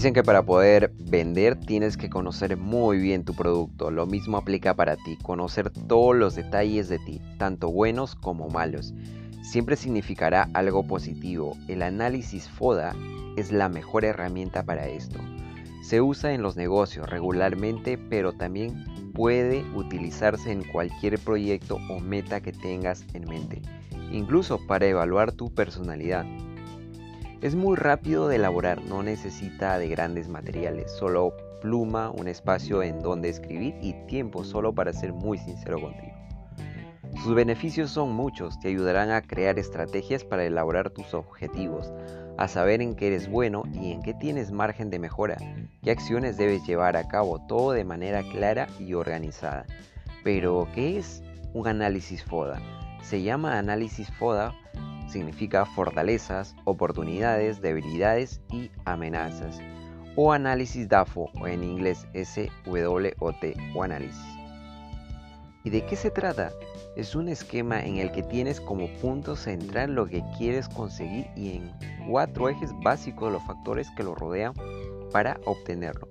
Dicen que para poder vender tienes que conocer muy bien tu producto. Lo mismo aplica para ti, conocer todos los detalles de ti, tanto buenos como malos. Siempre significará algo positivo. El análisis FODA es la mejor herramienta para esto. Se usa en los negocios regularmente, pero también puede utilizarse en cualquier proyecto o meta que tengas en mente, incluso para evaluar tu personalidad. Es muy rápido de elaborar, no necesita de grandes materiales, solo pluma, un espacio en donde escribir y tiempo solo para ser muy sincero contigo. Sus beneficios son muchos, te ayudarán a crear estrategias para elaborar tus objetivos, a saber en qué eres bueno y en qué tienes margen de mejora, qué acciones debes llevar a cabo, todo de manera clara y organizada. Pero, ¿qué es un análisis FODA? Se llama análisis FODA significa fortalezas, oportunidades, debilidades y amenazas. O análisis DAFO o en inglés SWOT o análisis. ¿Y de qué se trata? Es un esquema en el que tienes como punto central lo que quieres conseguir y en cuatro ejes básicos los factores que lo rodean para obtenerlo.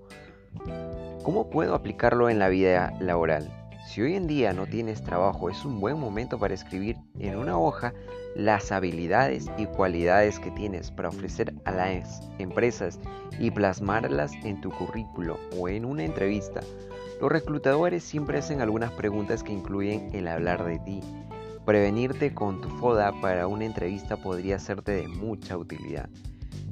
¿Cómo puedo aplicarlo en la vida laboral? Si hoy en día no tienes trabajo, es un buen momento para escribir en una hoja las habilidades y cualidades que tienes para ofrecer a las empresas y plasmarlas en tu currículo o en una entrevista. Los reclutadores siempre hacen algunas preguntas que incluyen el hablar de ti. Prevenirte con tu FODA para una entrevista podría serte de mucha utilidad.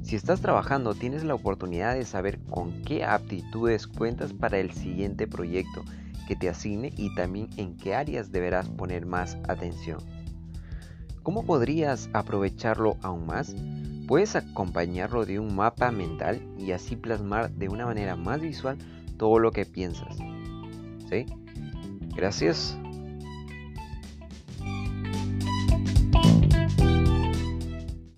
Si estás trabajando, tienes la oportunidad de saber con qué aptitudes cuentas para el siguiente proyecto que te asigne y también en qué áreas deberás poner más atención. ¿Cómo podrías aprovecharlo aún más? Puedes acompañarlo de un mapa mental y así plasmar de una manera más visual todo lo que piensas. ¿Sí? Gracias.